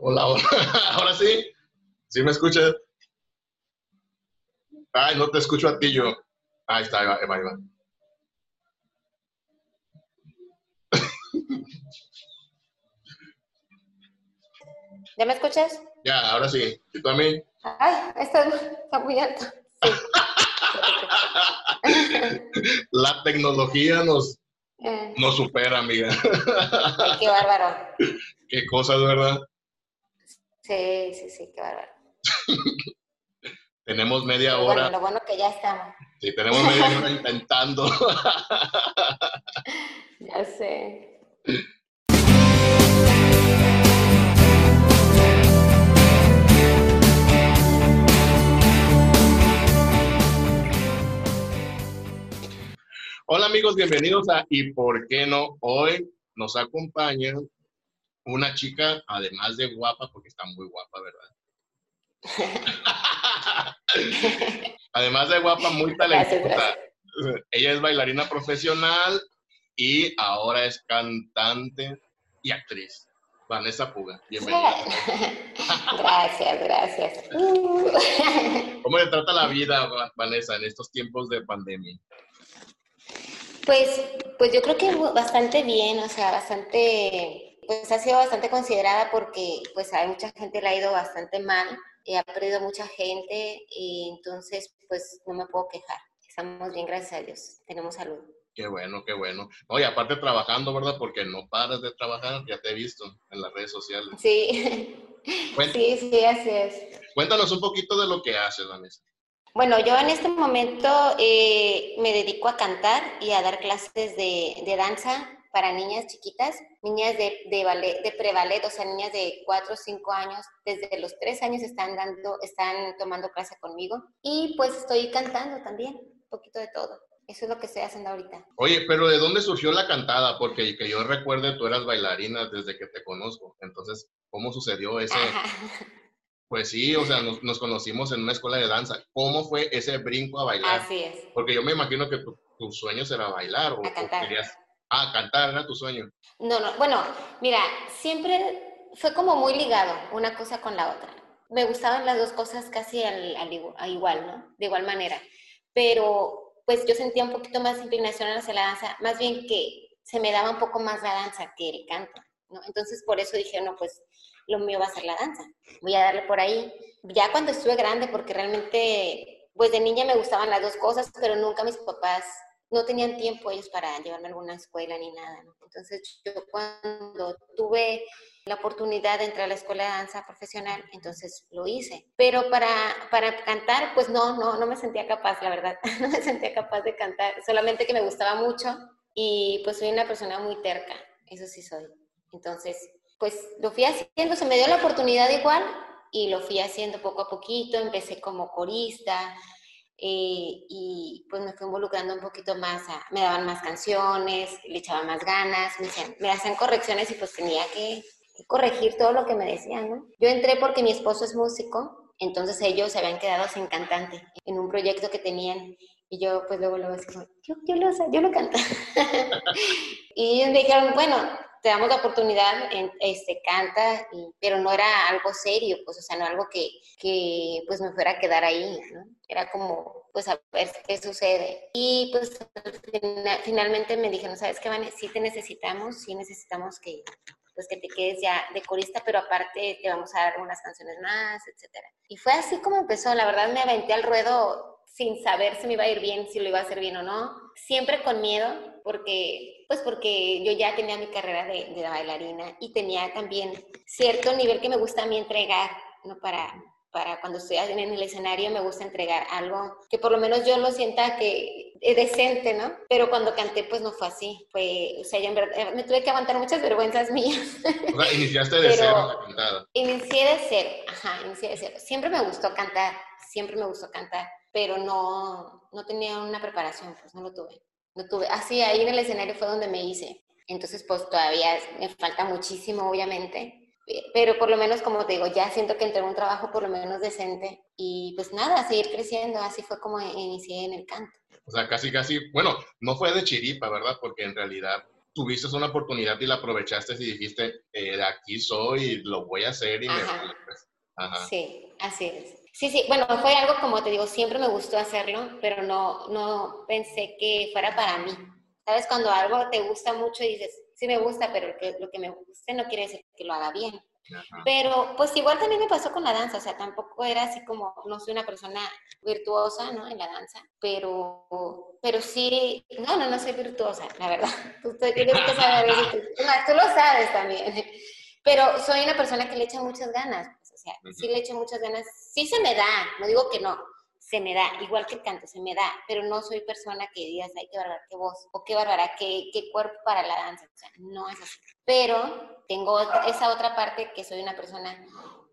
Hola, hola. Ahora sí. ¿Sí me escuchas? Ay, no te escucho a ti yo. Ahí está, ahí va, ahí va. ¿Ya me escuchas? Ya, ahora sí. ¿Y tú a mí? Ay, está, está muy alto. Sí. La tecnología nos, Eh, nos supera, amiga. qué bárbaro. Qué cosas, ¿verdad? Sí, sí, sí, qué bárbaro. Tenemos media Pero bueno, hora. lo bueno que ya estamos. Sí, tenemos media hora intentando. Ya sé. Hola amigos, bienvenidos a ¿Y por qué no? Hoy nos acompaña una chica, además de guapa, porque está muy guapa, ¿verdad? además de guapa, muy talentosa. Ella es bailarina profesional y ahora es cantante y actriz. Vanessa Puga, bienvenida. Gracias, gracias. ¿Cómo le trata la vida, Vanessa, en estos tiempos de pandemia? Pues, pues yo creo que bastante bien, o sea, bastante, pues ha sido bastante considerada porque pues hay mucha gente le ha ido bastante mal, y ha perdido mucha gente y entonces pues no me puedo quejar. Estamos bien, gracias a Dios, tenemos salud. Qué bueno, qué bueno. Oye, aparte trabajando, ¿verdad? Porque no paras de trabajar, ya te he visto en las redes sociales. Sí, sí, sí, así es. Cuéntanos un poquito de lo que haces, Vanessa. Bueno, yo en este momento eh, me dedico a cantar y a dar clases de, de danza para niñas chiquitas, niñas de, de, ballet, de preballet, o sea, niñas de 4 o 5 años, desde los 3 años están, dando, están tomando clase conmigo. Y pues estoy cantando también, un poquito de todo. Eso es lo que estoy haciendo ahorita. Oye, pero ¿de dónde surgió la cantada? Porque que yo recuerde, tú eras bailarina desde que te conozco. Entonces, ¿cómo sucedió ese? Ajá. Pues sí, o sea, nos, nos conocimos en una escuela de danza. ¿Cómo fue ese brinco a bailar? Así es. Porque yo me imagino que tu, tu sueño será bailar o, A cantar. o querías... Ah, cantar era tu sueño. No, no, bueno, mira, siempre fue como muy ligado una cosa con la otra. Me gustaban las dos cosas casi al, al igual, ¿no? De igual manera. Pero pues yo sentía un poquito más inclinación hacia la danza, más bien que se me daba un poco más la danza que el canto, ¿no? Entonces por eso dije, no, pues lo mío va a ser la danza. Voy a darle por ahí. Ya cuando estuve grande, porque realmente, pues de niña me gustaban las dos cosas, pero nunca mis papás no tenían tiempo ellos para llevarme a alguna escuela ni nada. Entonces yo cuando tuve la oportunidad de entrar a la escuela de danza profesional, entonces lo hice. Pero para, para cantar, pues no, no, no me sentía capaz, la verdad. No me sentía capaz de cantar, solamente que me gustaba mucho y pues soy una persona muy terca, eso sí soy. Entonces, pues lo fui haciendo, se me dio la oportunidad igual y lo fui haciendo poco a poquito, empecé como corista, eh, y pues me fui involucrando un poquito más, a- me daban más canciones, le echaban más ganas, me, hacían, me hacían correcciones y pues tenía que, que corregir todo lo que me decían, ¿no? Yo entré porque mi esposo es músico, entonces ellos se habían quedado sin cantante en un proyecto que tenían y yo pues luego luego así yo, yo, lo, yo lo canto. y ellos me dijeron, bueno, te damos la oportunidad, en, este, canta, y- pero no era algo serio, pues, o sea, no algo que, que, pues, me fuera a quedar ahí, ¿no? Era como, pues, a ver qué sucede. Y, pues, al fina- finalmente me dijeron, ¿sabes qué, Vane? Sí te necesitamos, sí necesitamos que, pues, que te quedes ya de corista, pero aparte te vamos a dar unas canciones más, etcétera. Y fue así como empezó, la verdad me aventé al ruedo sin saber si me iba a ir bien, si lo iba a hacer bien o no, siempre con miedo, porque, pues porque yo ya tenía mi carrera de, bailarina y tenía también cierto nivel que me gusta a mí entregar, ¿no? Para, para cuando estoy en el escenario me gusta entregar algo que por lo menos yo lo sienta que es decente, ¿no? Pero cuando canté pues no fue así, fue, o sea, yo en verdad me tuve que aguantar muchas vergüenzas mías. O sea, iniciaste de Pero- cero la cantada. Inicié de cero, ajá, inicié de cero. Siempre me gustó cantar, siempre me gustó cantar, pero no, no tenía una preparación, pues no lo tuve. No tuve. Así ahí en el escenario fue donde me hice. Entonces, pues todavía me falta muchísimo, obviamente, pero por lo menos, como te digo, ya siento que entré en un trabajo por lo menos decente y pues nada, seguir creciendo. Así fue como inicié en el canto. O sea, casi, casi, bueno, no fue de chiripa, ¿verdad? Porque en realidad tuviste una oportunidad y la aprovechaste y dijiste, eh, de aquí soy, lo voy a hacer y me pues. Ajá. Sí, así es. Sí, sí, bueno, fue algo como te digo, siempre me gustó hacerlo, pero no, no pensé que fuera para mí. ¿Sabes? Cuando algo te gusta mucho y dices, sí me gusta, pero lo que, lo que me guste no quiere decir que lo haga bien. Pero pues igual también me pasó con la danza, o sea, tampoco era así como, no soy una persona virtuosa, ¿no? En la danza, pero, pero sí, no, no, no soy virtuosa, la verdad. Tú, tú, tú lo sabes también. Pero soy una persona que le echa muchas ganas, pues, o sea, sí le echo muchas ganas, sí se me da, no digo que no, se me da, igual que el canto, se me da, pero no soy persona que digas, ay, qué bárbara, qué voz, o qué bárbara, qué, qué cuerpo para la danza, o sea, no es así. Pero tengo esa otra parte que soy una persona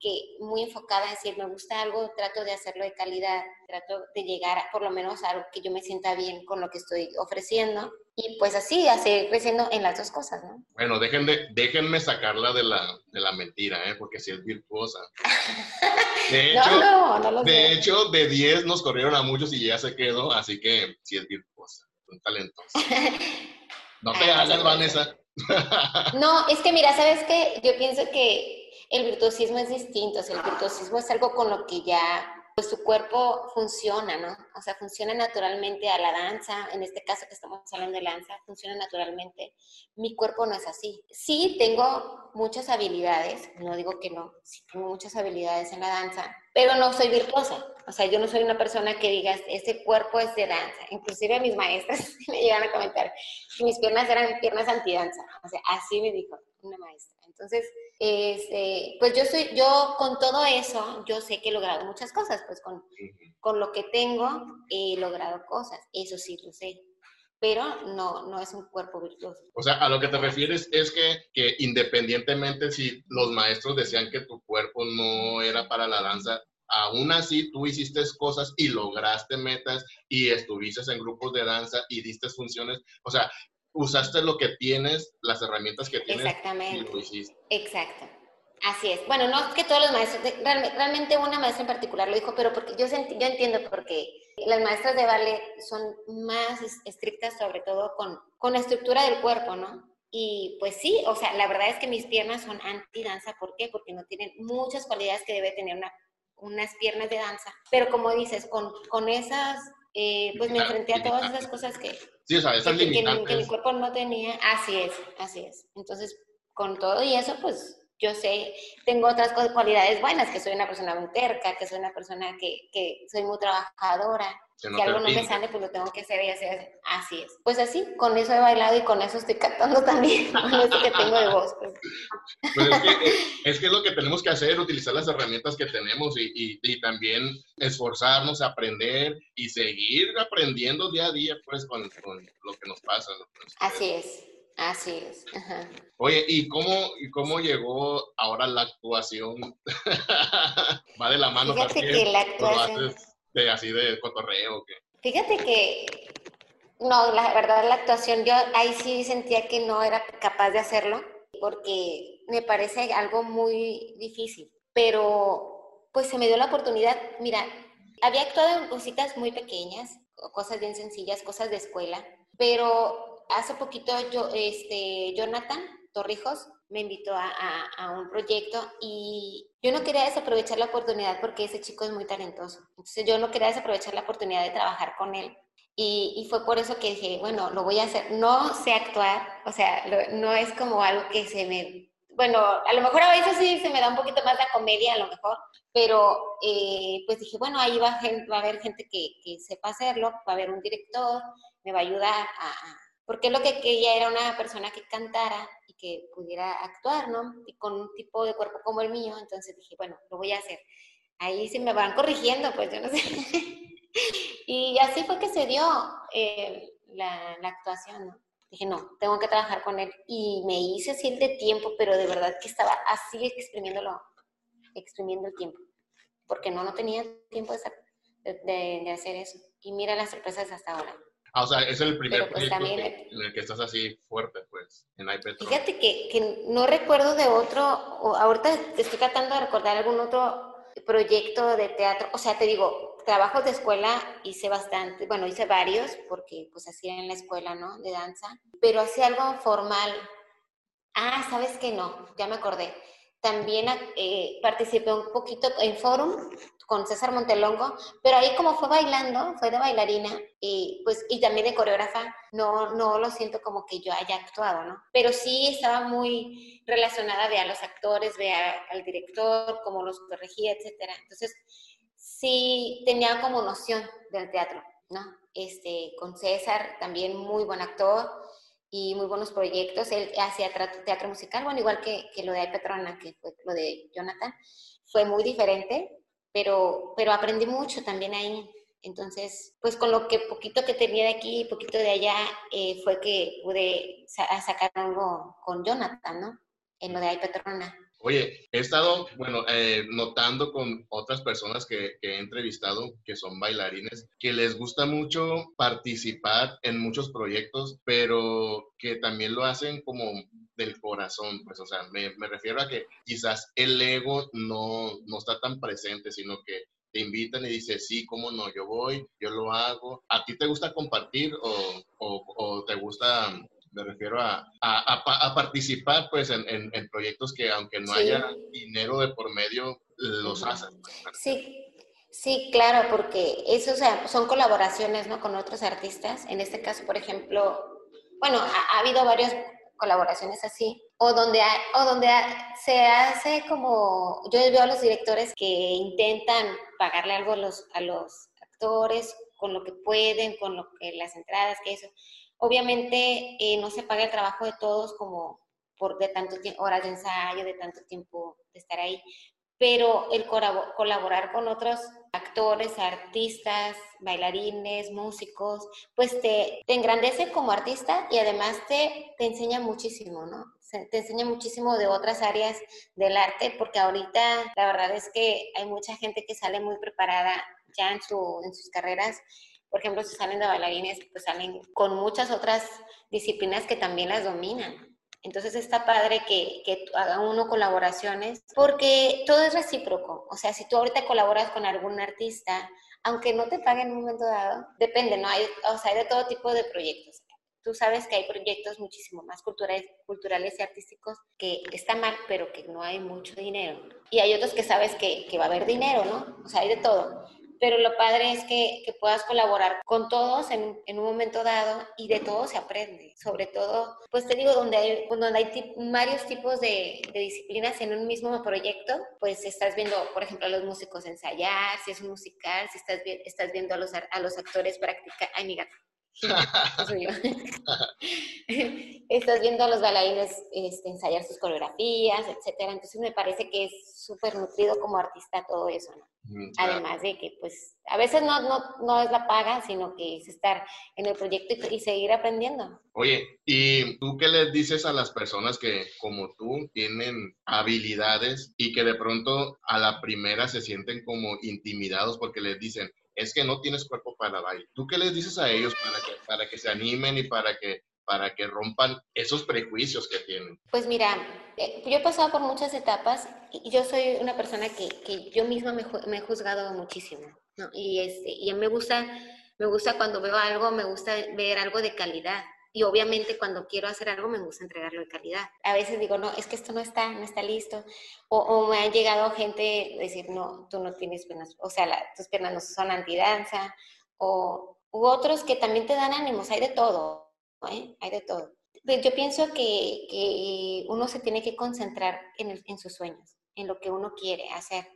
que muy enfocada en decir, me gusta algo, trato de hacerlo de calidad, trato de llegar por lo menos a algo que yo me sienta bien con lo que estoy ofreciendo y pues así, así creciendo en las dos cosas, ¿no? Bueno, dejen de, déjenme sacarla de la, de la mentira, ¿eh? porque si es virtuosa. De hecho, no, no, no de, hecho de 10 nos corrieron a muchos y ya se quedó, así que si es virtuosa, un talentosa. No te hagas, Vanessa. no, es que mira, ¿sabes qué? Yo pienso que el virtuosismo es distinto, o sea, el virtuosismo es algo con lo que ya pues su cuerpo funciona, ¿no? O sea, funciona naturalmente a la danza, en este caso que estamos hablando de danza, funciona naturalmente. Mi cuerpo no es así. Sí tengo muchas habilidades, no digo que no, sí tengo muchas habilidades en la danza, pero no soy virtuosa. O sea, yo no soy una persona que diga, ese cuerpo es de danza. Inclusive mis maestras me llegan a comentar que mis piernas eran piernas antidanza. O sea, así me dijo una maestra. Entonces, este, pues yo soy, yo con todo eso, yo sé que he logrado muchas cosas, pues con, con lo que tengo he logrado cosas, eso sí lo sé, pero no, no es un cuerpo virtuoso. O sea, a lo que te refieres es que, que independientemente si los maestros decían que tu cuerpo no era para la danza, aún así tú hiciste cosas y lograste metas y estuviste en grupos de danza y diste funciones. O sea, usaste lo que tienes, las herramientas que tienes Exactamente. y lo hiciste. Exacto. Así es. Bueno, no es que todos los maestros, realmente una maestra en particular lo dijo, pero porque yo, yo entiendo por qué las maestras de ballet son más estrictas sobre todo con, con la estructura del cuerpo, ¿no? Y pues sí, o sea, la verdad es que mis piernas son anti-danza. ¿Por qué? Porque no tienen muchas cualidades que debe tener una, unas piernas de danza. Pero como dices, con, con esas eh, pues me enfrenté a todas esas cosas que, sí, o sea, esas que, que, mi cuerpo no tenía. Así es, así es. Entonces, con todo y eso, pues yo sé, tengo otras cualidades buenas, que soy una persona muy terca, que soy una persona que, que soy muy trabajadora, que si algo no me sale, pues lo tengo que hacer y hacer así es. Pues así, con eso he bailado y con eso estoy cantando también, con eso que tengo de voz. Pues. pues es, que, es, que, lo que tenemos que hacer, utilizar las herramientas que tenemos y, y, y, también esforzarnos, aprender y seguir aprendiendo día a día, pues, con, con lo que nos pasa. Así es. Así es. Oye, ¿y cómo, ¿y cómo llegó ahora la actuación? ¿Va de la mano? Fíjate que la actuación... de, así de cotorreo qué? Fíjate que, no, la verdad la actuación, yo ahí sí sentía que no era capaz de hacerlo porque me parece algo muy difícil, pero pues se me dio la oportunidad, mira, había actuado en cositas muy pequeñas, cosas bien sencillas, cosas de escuela, pero hace poquito yo, este, Jonathan Torrijos me invitó a, a, un proyecto y yo no quería desaprovechar la oportunidad porque ese chico es muy talentoso. Entonces yo no quería desaprovechar la oportunidad de trabajar con él. Y, y, fue por eso que dije, bueno, lo voy a hacer. No sé actuar, o sea, no es como algo que se me... Bueno, a lo mejor a veces sí se me da un poquito más la comedia, a lo mejor, pero eh, pues dije, bueno, ahí va, va a haber gente que, que, sepa hacerlo, va a haber un director, me va a ayudar a porque lo que quería era una persona que cantara y que pudiera actuar, ¿no? Y con un tipo de cuerpo como el mío, entonces dije, bueno, lo voy a hacer. Ahí se me van corrigiendo, pues yo no sé. y así fue que se dio eh, la, la, actuación, ¿no? Dije, no, tengo que trabajar con él. Y me hice así el de tiempo, pero de verdad que estaba así exprimiéndolo, exprimiendo el tiempo. Porque no, no tenía tiempo de, de, de hacer eso. Y mira las sorpresas hasta ahora. Ah, o sea, es el primer pues, proyecto en el que estás así fuerte, pues, en iPad. Fíjate que, que, no recuerdo de otro, o ahorita estoy tratando de recordar algún otro proyecto de teatro. O sea, te digo, trabajos de escuela hice bastante, bueno, hice varios porque pues hacía en la escuela, ¿no? De danza, pero hacía algo formal. Ah, ¿sabes qué? No, ya me acordé. También eh, participé un poquito en Forum con César Montelongo, pero ahí como fue bailando, fue de bailarina y pues y también de coreógrafa, no no lo siento como que yo haya actuado, ¿no? Pero sí estaba muy relacionada de a los actores, de al director, cómo los corregía, etcétera. Entonces, sí tenía como noción del teatro, ¿no? Este, con César, también muy buen actor, y muy buenos proyectos. Él hacía teatro musical, bueno, igual que, que lo de Petrona, que fue lo de Jonathan. Fue muy diferente, pero, pero aprendí mucho también ahí. Entonces, pues con lo que poquito que tenía de aquí y poquito de allá, eh, fue que pude sacar algo con Jonathan, ¿no? En lo de Ay Petrona. Oye, he estado, bueno, eh, notando con otras personas que, he entrevistado, que son bailarines, que les gusta mucho participar en muchos proyectos, pero que también lo hacen como del corazón, pues, o sea, me, refiero a que quizás el ego no, no está tan presente, sino que te invitan y dices, sí, cómo no, yo voy, yo lo hago. ¿A ti te gusta compartir o, o te gusta me refiero a, a, participar pues en, en, proyectos que aunque no haya dinero de por medio, los hacen. Sí, sí, claro, porque eso o sea, son colaboraciones ¿no? con otros artistas. En este caso, por ejemplo, bueno, ha, habido varias colaboraciones así, o donde, o donde se hace como, yo veo a los directores que intentan pagarle algo a los, a los actores con lo que pueden, con lo que las entradas, que eso Obviamente eh, no se paga el trabajo de todos como por de tanto horas de ensayo, de tanto tiempo de estar ahí, pero el colaborar con otros actores, artistas, bailarines, músicos, pues te, te engrandece como artista y además te, te enseña muchísimo, ¿no? te enseña muchísimo de otras áreas del arte, porque ahorita la verdad es que hay mucha gente que sale muy preparada ya en, su, en sus carreras por ejemplo, si salen de bailarines, pues salen con muchas otras disciplinas que también las dominan. Entonces está padre que, que haga uno colaboraciones porque todo es recíproco. O sea, si tú ahorita colaboras con algún artista, aunque no te paguen en un momento dado, depende, ¿no? Hay, o sea, hay de todo tipo de proyectos. Tú sabes que hay proyectos muchísimo más culturales, culturales y artísticos que están mal, pero que no hay mucho dinero. Y hay otros que sabes que, que va a haber dinero, ¿no? O sea, hay de todo pero lo padre es que, que puedas colaborar con todos en, en, un momento dado y de todo se aprende. Sobre todo, pues te digo, donde hay, donde hay varios tipos de, de, disciplinas en un mismo proyecto, pues estás viendo, por ejemplo, a los músicos ensayar, si es un musical, si estás, estás viendo a los, a los actores practicar. Ay, mi gato. Estás viendo a los bailarines este, ensayar sus coreografías, etcétera. Entonces me parece que es súper nutrido como artista todo eso, ¿no? Mm, Además de que, pues, a veces no, no, no, es la paga, sino que es estar en el proyecto y, y, seguir aprendiendo. Oye, ¿y tú qué les dices a las personas que, como tú, tienen habilidades y que de pronto a la primera se sienten como intimidados porque les dicen, es que no tienes cuerpo para baile. ¿Tú qué les dices a ellos para que, para que se animen y para que, para que rompan esos prejuicios que tienen? Pues mira, eh, yo he pasado por muchas etapas y yo soy una persona que, que yo misma me, me, he juzgado muchísimo. ¿no? Y, este, y me gusta, me gusta cuando veo algo, me gusta ver algo de calidad y obviamente cuando quiero hacer algo me gusta entregarlo de calidad. A veces digo, no, es que esto no está, no está listo. O, me ha llegado gente decir, no, tú no tienes piernas, o sea, tus piernas no son antidanza. O u otros que también te dan ánimos, hay de todo, ¿eh? hay de todo. Pues yo pienso que, que uno se tiene que concentrar en, en sus sueños, en lo que uno quiere hacer.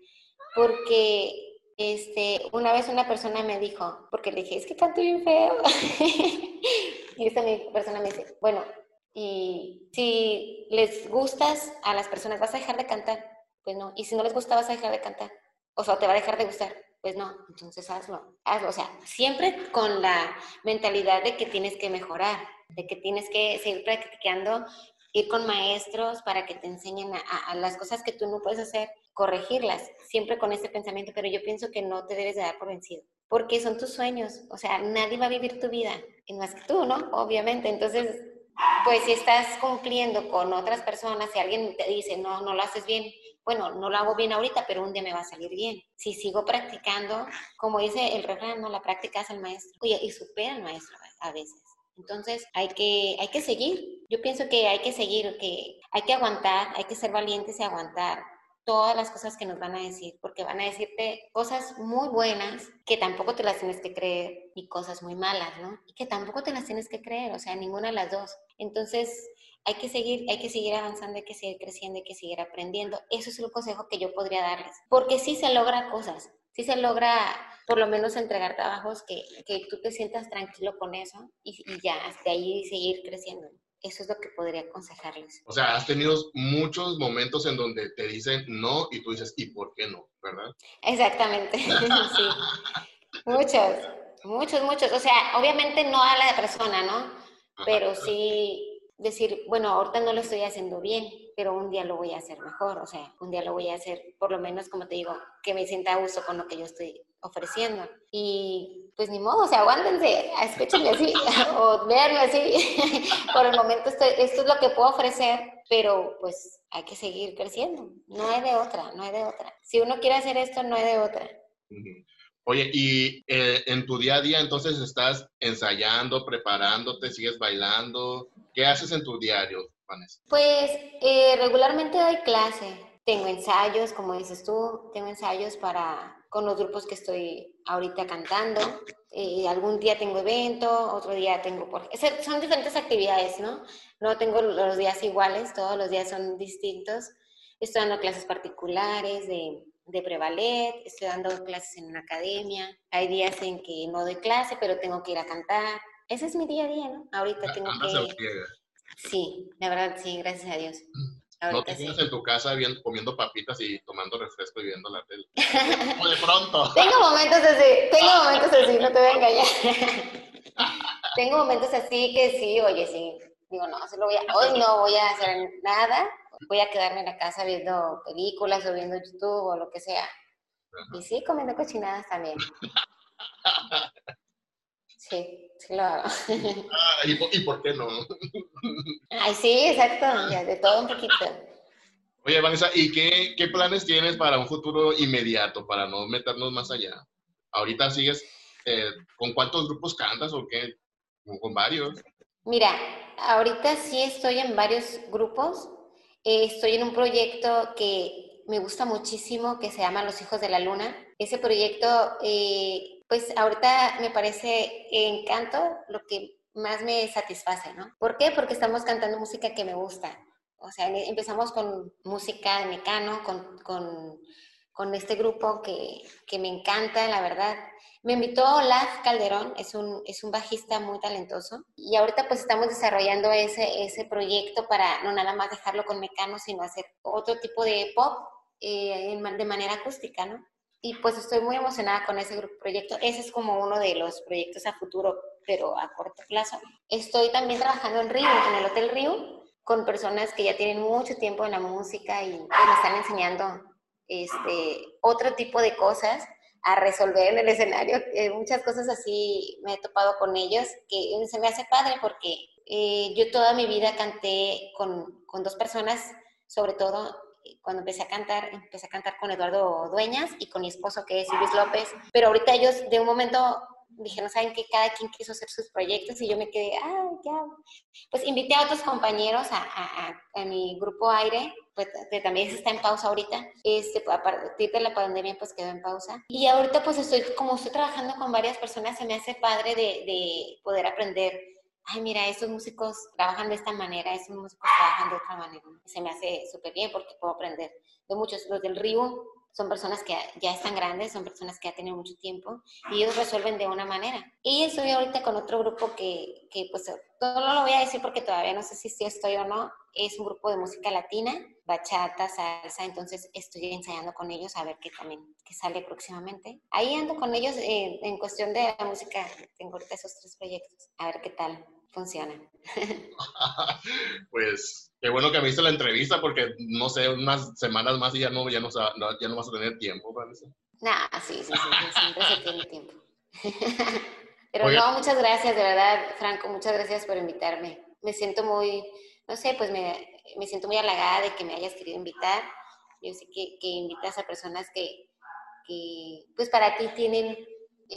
Porque este, una vez una persona me dijo, porque le dije, es que canto bien feo. y esta persona me dice, bueno, y si les gustas a las personas, ¿vas a dejar de cantar? Pues no. Y si no les gusta, ¿vas a dejar de cantar? O sea, ¿te va a dejar de gustar? Pues no. Entonces hazlo, hazlo. O sea, siempre con la mentalidad de que tienes que mejorar, de que tienes que seguir practicando, ir con maestros para que te enseñen a, a las cosas que tú no puedes hacer corregirlas, siempre con ese pensamiento, pero yo pienso que no te debes de dar por vencido, porque son tus sueños, o sea, nadie va a vivir tu vida, y más que tú, ¿no? Obviamente, entonces, pues si estás cumpliendo con otras personas, si alguien te dice, no, no lo haces bien, bueno, no lo hago bien ahorita, pero un día me va a salir bien. Si sigo practicando, como dice el refrán, ¿no? la práctica es el maestro y, supera al maestro a veces. Entonces hay que, hay que seguir. Yo pienso que hay que seguir, que hay que aguantar, hay que ser valientes y aguantar todas las cosas que nos van a decir, porque van a decirte cosas muy buenas que tampoco te las tienes que creer y cosas muy malas, ¿no? Y que tampoco te las tienes que creer, o sea, ninguna de las dos. Entonces, hay que seguir, hay que seguir avanzando, hay que seguir creciendo, hay que seguir aprendiendo. Eso es el consejo que yo podría darles, porque sí se logra cosas, sí se logra por lo menos entregar trabajos que, que tú te sientas tranquilo con eso y, y ya, hasta ahí seguir creciendo. Eso es lo que podría aconsejarles. O sea, has tenido muchos momentos en donde te dicen no y tú dices, ¿y por qué no? ¿Verdad? Exactamente, sí. Muchos, muchos, muchos. O sea, obviamente no a la persona, ¿no? Pero sí decir, bueno, ahorita no lo estoy haciendo bien, pero un día lo voy a hacer mejor. O sea, un día lo voy a hacer, por lo menos, como te digo, que me sienta a gusto con lo que yo estoy ofreciendo. Y pues ni modo, o sea, aguántense, escúchenme así, o veanme así. Por el momento esto, esto, es lo que puedo ofrecer, pero pues hay que seguir creciendo. No hay de otra, no hay de otra. Si uno quiere hacer esto, no hay de otra. Oye, y eh, en tu día a día entonces estás ensayando, preparándote, sigues bailando. ¿Qué haces en tu diario, Vanessa? Pues eh, regularmente doy clase. Tengo ensayos, como dices tú, tengo ensayos para con los grupos que estoy ahorita cantando. Eh, algún día tengo evento, otro día tengo... Por... Son diferentes actividades, ¿no? No tengo los días iguales, todos los días son distintos. Estoy dando clases particulares de, de prevalet, estoy dando clases en una academia. Hay días en que no doy clase, pero tengo que ir a cantar. Ese es mi día a día, ¿no? Ahorita tengo que... Sí, la verdad, sí, gracias a Dios. No te quedas en tu casa viendo, comiendo papitas y tomando refresco y viendo la tele. o de pronto. tengo momentos así, tengo momentos así, no te voy a engañar. tengo momentos así que sí, oye, sí. Digo, no, se lo voy a, hoy no voy a hacer nada. Voy a quedarme en la casa viendo películas o viendo YouTube o lo que sea. Y sí, comiendo cochinadas también. Sí, sí lo hago. Ah, ¿y, por, qué no? Ay, sí, exacto, ya, de todo un poquito. Oye, Vanessa, ¿y qué, qué, planes tienes para un futuro inmediato, para no meternos más allá? Ahorita sigues, eh, ¿con cuántos grupos cantas o qué? ¿Con varios? Mira, ahorita sí estoy en varios grupos. Eh, estoy en un proyecto que me gusta muchísimo, que se llama Los Hijos de la Luna. Ese proyecto eh, pues ahorita me parece encanto lo que más me satisface, ¿no? ¿Por qué? Porque estamos cantando música que me gusta. O sea, empezamos con música de Mecano, con, con, con este grupo que, que, me encanta, la verdad. Me invitó Olaf Calderón, es un, es un bajista muy talentoso. Y ahorita pues estamos desarrollando ese, ese proyecto para no nada más dejarlo con Mecano, sino hacer otro tipo de pop eh, de manera acústica, ¿no? y pues estoy muy emocionada con ese proyecto. Ese es como uno de los proyectos a futuro, pero a corto plazo. Estoy también trabajando en Río, en el Hotel Río, con personas que ya tienen mucho tiempo en la música y me están enseñando este, otro tipo de cosas a resolver en el escenario. Eh, muchas cosas así me he topado con ellos, que se me hace padre porque eh, yo toda mi vida canté con, con dos personas, sobre todo cuando empecé a cantar, empecé a cantar con Eduardo Dueñas y con mi esposo que es Luis López, pero ahorita ellos de un momento dijeron, ¿saben que Cada quien quiso hacer sus proyectos y yo me quedé, ah, ya. Pues invité a otros compañeros a, a, a, mi grupo Aire, pues que también está en pausa ahorita, este, a partir de la pandemia pues quedó en pausa. Y ahorita pues estoy, como estoy trabajando con varias personas, se me hace padre de, de poder aprender ay, mira, estos músicos trabajan de esta manera, estos músicos trabajan de otra manera. Se me hace súper bien porque puedo aprender de muchos. Los del Río son personas que ya están grandes, son personas que ya tienen mucho tiempo y ellos resuelven de una manera. Y estoy ahorita con otro grupo que, que pues no lo voy a decir porque todavía no sé si sí estoy o no. Es un grupo de música latina, bachata, salsa, entonces estoy ensayando con ellos a ver qué también, qué sale próximamente. Ahí ando con ellos eh, en cuestión de la música, tengo ahorita esos tres proyectos, a ver qué tal funciona. pues qué bueno que me hizo la entrevista porque no sé, unas semanas más y ya no, ya no, ya no vas a tener tiempo, parece. Nah, sí, sí, sí, siempre se tiene tiempo. Pero no, muchas gracias, de verdad, Franco, muchas gracias por invitarme. Me siento muy, no sé, pues me, me siento muy halagada de que me hayas querido invitar yo sé que, que invitas a personas que, que, pues para ti tienen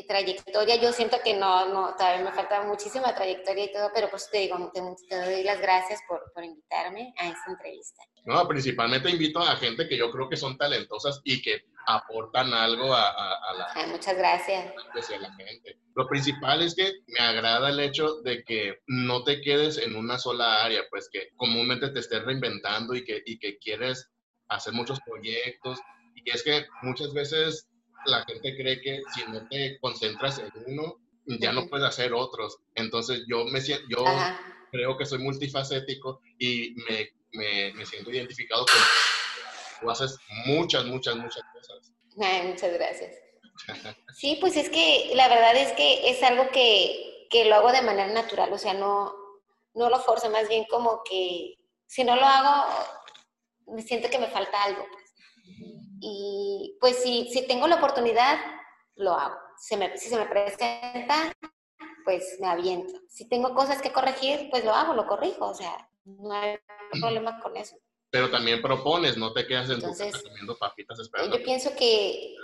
trayectoria, yo siento que no, no, todavía me falta muchísima trayectoria y todo, pero pues te digo, te, doy las gracias por, por, invitarme a esta entrevista. No, principalmente invito a gente que yo creo que son talentosas y que aportan algo a, a, la, muchas gracias. A la gente. Lo principal es que me agrada el hecho de que no te quedes en una sola área, pues que comúnmente te estés reinventando y que, y que quieres hacer muchos proyectos. Y es que muchas veces la gente cree que si no te concentras en uno, ya no puedes hacer otros. Entonces yo me siento, yo creo que soy multifacético y me, me, me, siento identificado con tú haces muchas, muchas, muchas cosas. muchas gracias. Sí, pues es que la verdad es que es algo que, que lo hago de manera natural, o sea, no, no lo forzo, más bien como que si no lo hago, me siento que me falta algo. Y pues si, si tengo la oportunidad, lo hago. Si, si se me presenta, pues me aviento. Si tengo cosas que corregir, pues lo hago, lo corrijo. O sea, no hay problema con eso. Pero también propones, no te quedas en tu casa comiendo papitas esperando. Yo pienso que...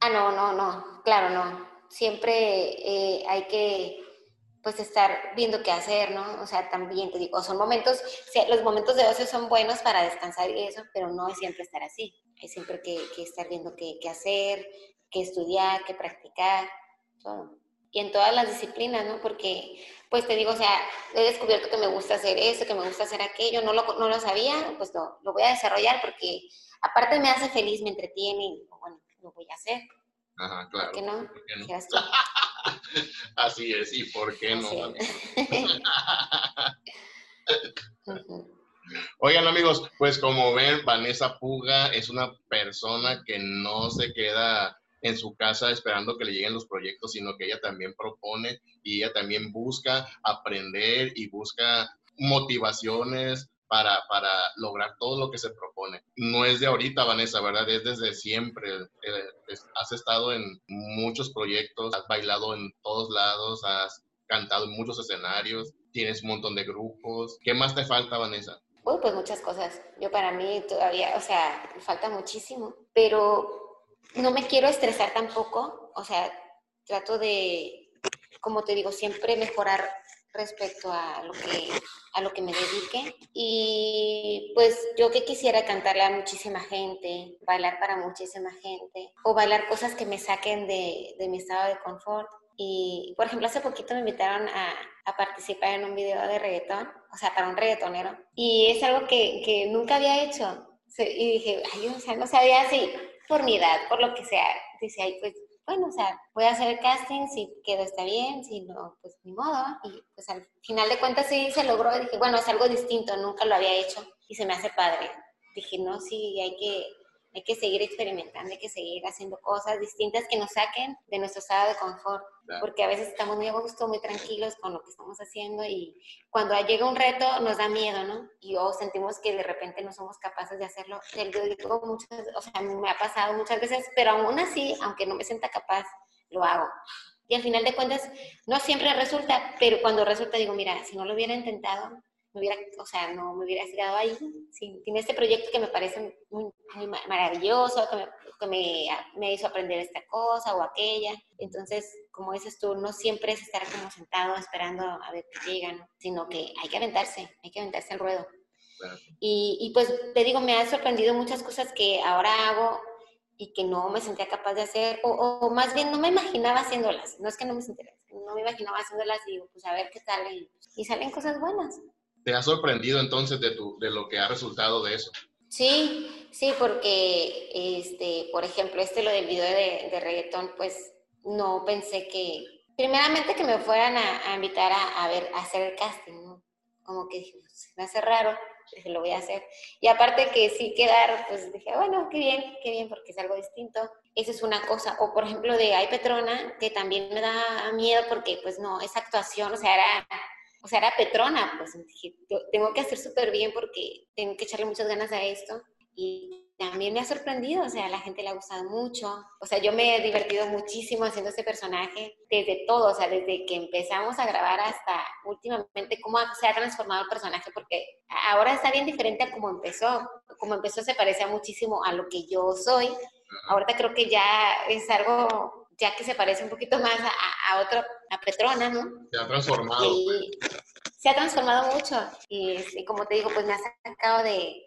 Ah, no, no, no, claro, no. Siempre eh, hay que pues estar viendo qué hacer, ¿no? O sea, también te digo, son momentos, los momentos de ocio son buenos para descansar y eso, pero no es siempre estar así. Hay siempre que, estar viendo qué, qué, hacer, qué estudiar, qué practicar, todo. Y en todas las disciplinas, ¿no? Porque, pues te digo, o sea, he descubierto que me gusta hacer eso, que me gusta hacer aquello, no lo, no lo sabía, pues lo, lo voy a desarrollar porque aparte me hace feliz, me entretiene y bueno, lo voy a hacer. Ajá, claro. ¿Por qué no? Así es, ¿y por qué no? Oigan amigos, pues como ven, Vanessa Puga es una persona que no se queda en su casa esperando que le lleguen los proyectos, sino que ella también propone y ella también busca aprender y busca motivaciones para, para lograr todo lo que se propone. No es de ahorita, Vanessa, ¿verdad? Es desde siempre. Eh, has estado en muchos proyectos, has bailado en todos lados, has cantado en muchos escenarios, tienes un montón de grupos. ¿Qué más te falta, Vanessa? Pues muchas cosas. Yo para mí todavía, o sea, falta muchísimo, pero no me quiero estresar tampoco, o sea, trato de, como te digo, siempre mejorar respecto a lo que a lo que me dedique y pues yo que quisiera cantarle a muchísima gente, bailar para muchísima gente o bailar cosas que me saquen de, de mi estado de confort. Y, por ejemplo, hace poquito me invitaron a, a, participar en un video de reggaetón, o sea, para un reggaetonero. Y es algo que, que nunca había hecho. Y dije, ay, o sea, no sabía si por mi edad, por lo que sea. Dice, ay, pues bueno, o sea, voy a hacer el casting, si quedó está bien, si no, pues ni modo. Y pues al final de cuentas sí se logró. Dije, bueno, es algo distinto, nunca lo había hecho y se me hace padre. Dije, no, sí, hay que, hay que seguir experimentando, hay que seguir haciendo cosas distintas que nos saquen de nuestro estado de confort, porque a veces estamos muy a gusto, muy tranquilos con lo que estamos haciendo y cuando llega un reto nos da miedo, ¿no? Y o sentimos que de repente no somos capaces de hacerlo. Yo digo muchas, o sea, me ha pasado muchas veces, pero aún así, aunque no me sienta capaz, lo hago. Y al final de cuentas, no siempre resulta, pero cuando resulta digo, mira, si no lo hubiera intentado, me hubiera, o sea, no me hubiera quedado ahí. Sí, tiene este proyecto que me parece muy, maravilloso, que, me, que me, hizo aprender esta cosa o aquella. Entonces, como dices tú, no siempre es estar como sentado esperando a ver qué llegan, sino que hay que aventarse, hay que aventarse al ruedo. Y, y, pues te digo, me ha sorprendido muchas cosas que ahora hago y que no me sentía capaz de hacer, o, o, más bien no me imaginaba haciéndolas. No es que no me sentía, no me imaginaba haciéndolas y digo, pues a ver qué tal. Y, y salen cosas buenas. ¿Te ha sorprendido entonces de, tu, de lo que ha resultado de eso? Sí, sí, porque, este, por ejemplo, este lo del video de, de reggaetón, pues no pensé que, primeramente que me fueran a, invitar a, hacer el casting, ¿no? Como que dije, pues, me hace raro, dije, lo voy a hacer. Y aparte que sí quedar, pues dije, bueno, qué bien, qué bien, porque es algo distinto. Esa es una cosa. O por ejemplo de Ay Petrona, que también me da miedo porque pues no, esa actuación, o sea, era o sea, era Petrona, pues dije, tengo que hacer súper bien porque tengo que echarle muchas ganas a esto. Y también me ha sorprendido, o sea, a la gente le ha gustado mucho, o sea, yo me he divertido muchísimo haciendo este personaje, desde todo, o sea, desde que empezamos a grabar hasta últimamente cómo se ha transformado el personaje, porque ahora está bien diferente a cómo empezó, como empezó se parecía muchísimo a lo que yo soy, ahorita creo que ya es algo, ya que se parece un poquito más a, a otro, a Petrona, ¿no? Se ha transformado. Y se ha transformado mucho, y, como te digo, pues me ha sacado de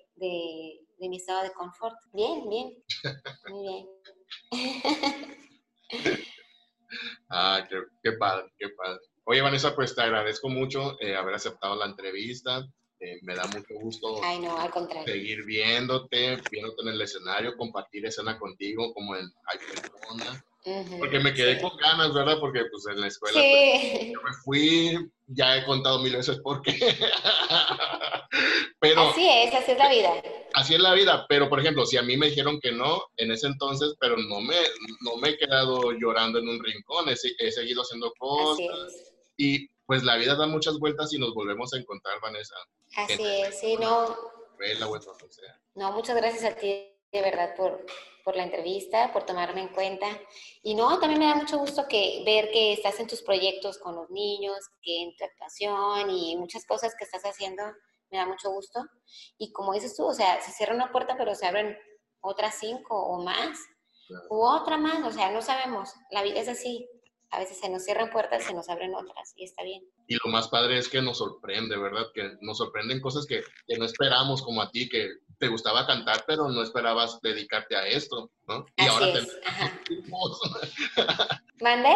de mi estado de confort. Bien, bien. Muy bien. ah, qué, padre, qué padre. Oye, Vanessa, pues te agradezco mucho eh, haber aceptado la entrevista. Eh, me da mucho gusto Ay, no, al contrario. seguir viéndote, viéndote en el escenario, compartir escena contigo como en Ay, porque me quedé con ganas, ¿verdad? Porque pues en la escuela pues, yo me fui, ya he contado mil veces por qué. pero, así es, así es la vida. Así es la vida, pero por ejemplo, si a mí me dijeron que no en ese entonces, pero no me, no me he quedado llorando en un rincón, he, he seguido haciendo cosas. Y pues la vida da muchas vueltas y nos volvemos a encontrar, Vanessa. Así es, sí, no. No, muchas gracias a ti de verdad por, por la entrevista, por tomarme en cuenta. Y no, también me da mucho gusto que ver que estás en tus proyectos con los niños, que en tu actuación y muchas cosas que estás haciendo, me da mucho gusto. Y como dices tú, o sea, se cierra una puerta, pero se abren otras cinco o más, u otra más, o sea, no sabemos, la vida es así. A veces se nos cierran puertas, se nos abren otras y está bien. Y lo más padre es que nos sorprende, ¿verdad? Que nos sorprenden cosas que, que no esperamos, como a ti, que te gustaba cantar, pero no esperabas dedicarte a esto, ¿no? Y Así ahora es. grupos. ¿Mande?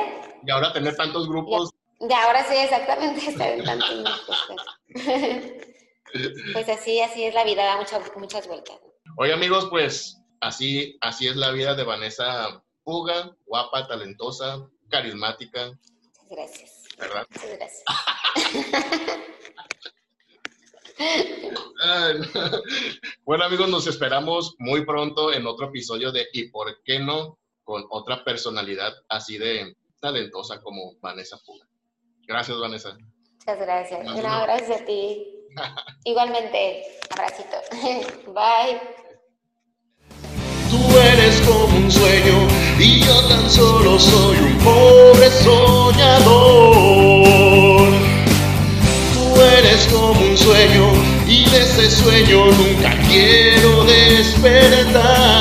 Y ahora tener tantos grupos. Y ahora sí, exactamente, estar en tantos grupos. Pues. pues. así, así es la vida, da muchas, muchas vueltas. Oye, amigos, pues así, así es la vida de Vanessa Puga, guapa, talentosa, carismática. Muchas gracias. ¿Verdad? Muchas gracias. bueno amigos, nos esperamos muy pronto en otro episodio de ¿Y por qué no? con otra personalidad así de talentosa como Vanessa Puga. Gracias Vanessa. Muchas gracias. Un abrazo a ti. Igualmente, abracito. Bye. Tú eres como un sueño y yo tan solo soy un pobre soñador eres como un sueño y de ese sueño nunca quiero despertar.